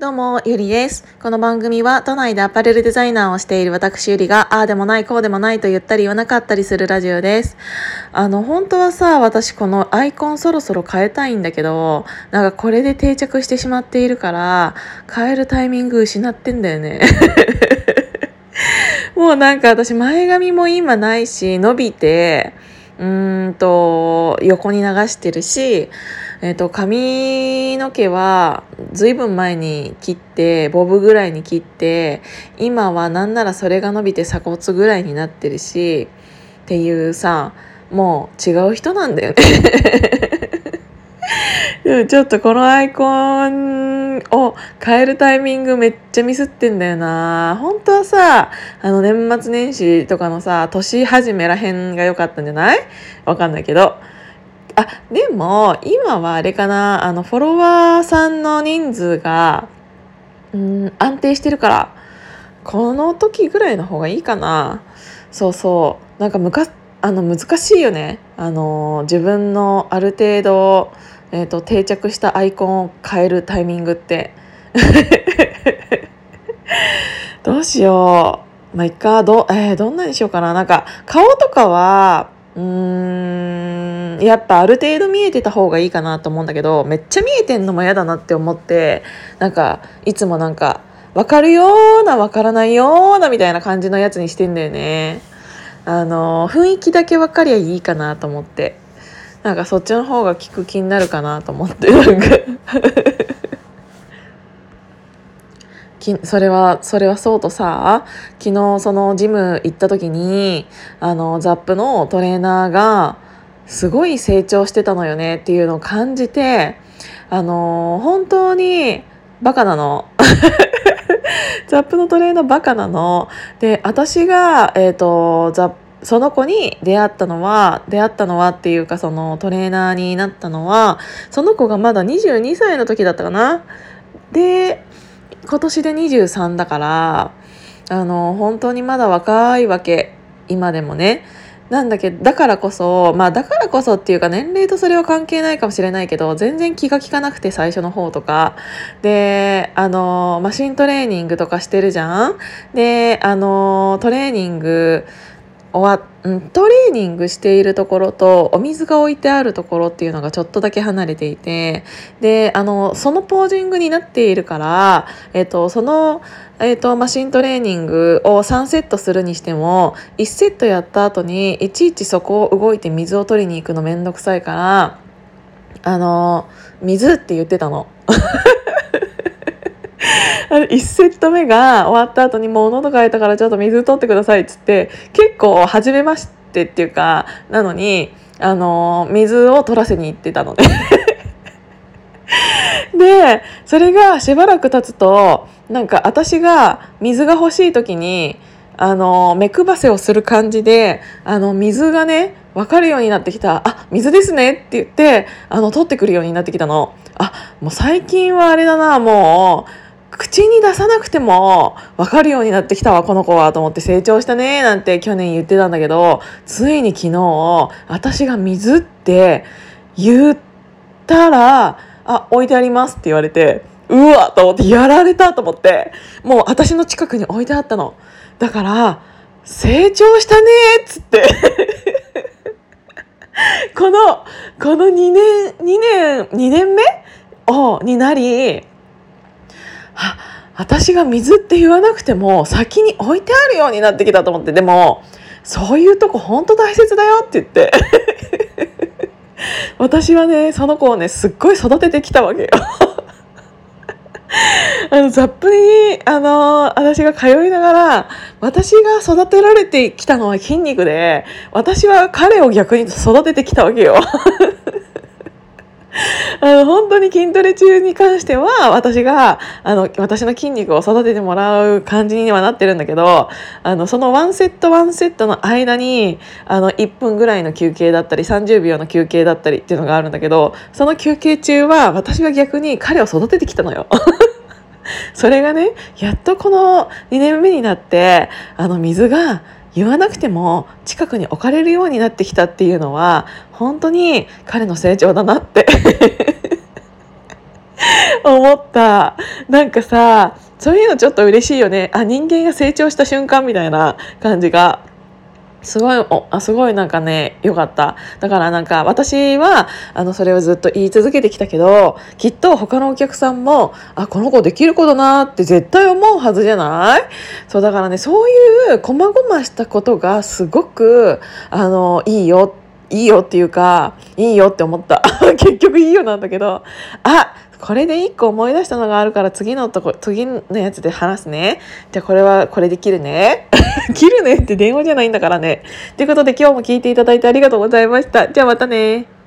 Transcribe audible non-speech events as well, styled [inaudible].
どうも、ゆりです。この番組は都内でアパレルデザイナーをしている私ゆりが、ああでもない、こうでもないと言ったり言わなかったりするラジオです。あの、本当はさ、私このアイコンそろそろ変えたいんだけど、なんかこれで定着してしまっているから、変えるタイミング失ってんだよね。[laughs] もうなんか私前髪も今ないし、伸びて、うーんと、横に流してるし、えっ、と、髪の毛はずいぶん前に切って、ボブぐらいに切って、今はなんならそれが伸びて鎖骨ぐらいになってるし、っていうさ、もう違う人なんだよね。[laughs] ちょっとこのアイコンを変えるタイミングめっちゃミスってんだよな。本当はさあの年末年始とかのさ年始めらへんが良かったんじゃない？わかんないけど。あでも今はあれかなあのフォロワーさんの人数がうん安定してるからこの時ぐらいの方がいいかな。そうそう。なんかむかあの難しいよね。あの自分のある程度、えーと、定着したアイコンを変えるタイミングって。[laughs] どうしよう。まあいっか。ど,、えー、どんなにしようかな。なんか顔とかはうーん。やっぱある程度見えてた方がいいかなと思うんだけどめっちゃ見えてんのも嫌だなって思ってなんかいつもなんか分かるような分からないようなみたいな感じのやつにしてんだよね。あの雰囲気だけ分かりゃいいかなと思って。なんかそっちの方が効く気になるかなと思ってなんか。それはそれはそうとさ昨日そのジム行った時にあのザップのトレーナーがすごい成長してたのよねっていうのを感じてあの本当にバカなの。[laughs] ザップのトレーナーバカなの。で私が、えーと、ザその子に出会ったのは出会ったのはっていうかそのトレーナーになったのはその子がまだ22歳の時だったかな。で今年で23だからあの本当にまだ若いわけ。今でもね。なんだけどだからこそまあだからこそっていうか年齢とそれは関係ないかもしれないけど全然気が利かなくて最初の方とか。であのマシントレーニングとかしてるじゃん。であのトレーニング終わトレーニングしているところとお水が置いてあるところっていうのがちょっとだけ離れていてであのそのポージングになっているから、えっと、その、えっと、マシントレーニングを3セットするにしても1セットやった後にいちいちそこを動いて水を取りに行くのめんどくさいからあの水って言ってたの。あの1セット目が終わった後にもう喉乾いたからちょっと水取ってくださいっつって結構初めましてっていうかなのにあの水を取らせに行ってたので。[laughs] でそれがしばらく経つとなんか私が水が欲しい時にあの目配せをする感じであの水がね分かるようになってきた。あ水ですねって言ってあの取ってくるようになってきたの。あもう最近はあれだなもう。口に出さなくても分かるようになってきたわこの子はと思って成長したねなんて去年言ってたんだけどついに昨日私が水って言ったら「あ置いてあります」って言われてうわと思ってやられたと思ってもう私の近くに置いてあったの。だから成長したねっつって。[laughs] このこの2年2年2年目？をになりあ私が水って言わなくても先に置いてあるようになってきたと思ってでもそういうとこ本当大切だよって言って。[laughs] 私はねその子をねすっごい育ててきたわけよ。[laughs] あのザップにあの私が通いながら私が育てられてきたのは筋肉で私は彼を逆に育ててきたわけよ。[laughs] あの本当に筋トレ中に関しては私があの私の筋肉を育ててもらう感じにはなってるんだけどあのそのワンセットワンセットの間にあの1分ぐらいの休憩だったり30秒の休憩だったりっていうのがあるんだけどその休憩中は私は逆に彼を育ててきたのよ。[laughs] それがねやっとこの2年目になってあの水が言わなくても近くに置かれるようになってきたっていうのは本当に彼の成長だなって [laughs] 思った。なんかさそういうのちょっと嬉しいよね。あ人間が成長した瞬間みたいな感じがすごいおあすごいなんかね良かった。だからなんか私はあのそれをずっと言い続けてきたけどきっと他のお客さんもあこの子できる子だなって絶対思うはずじゃない？そうだからねそういう細々したことがすごくあのいいよいいよっていうかいいよって思った。[laughs] 結局いいよなんだけどあこれで1個思い出したのがあるから次のとこ次のやつで話すね。じゃあこれはこれで切るね。[laughs] 切るねって電話じゃないんだからね。ということで今日も聞いていただいてありがとうございました。じゃあまたね。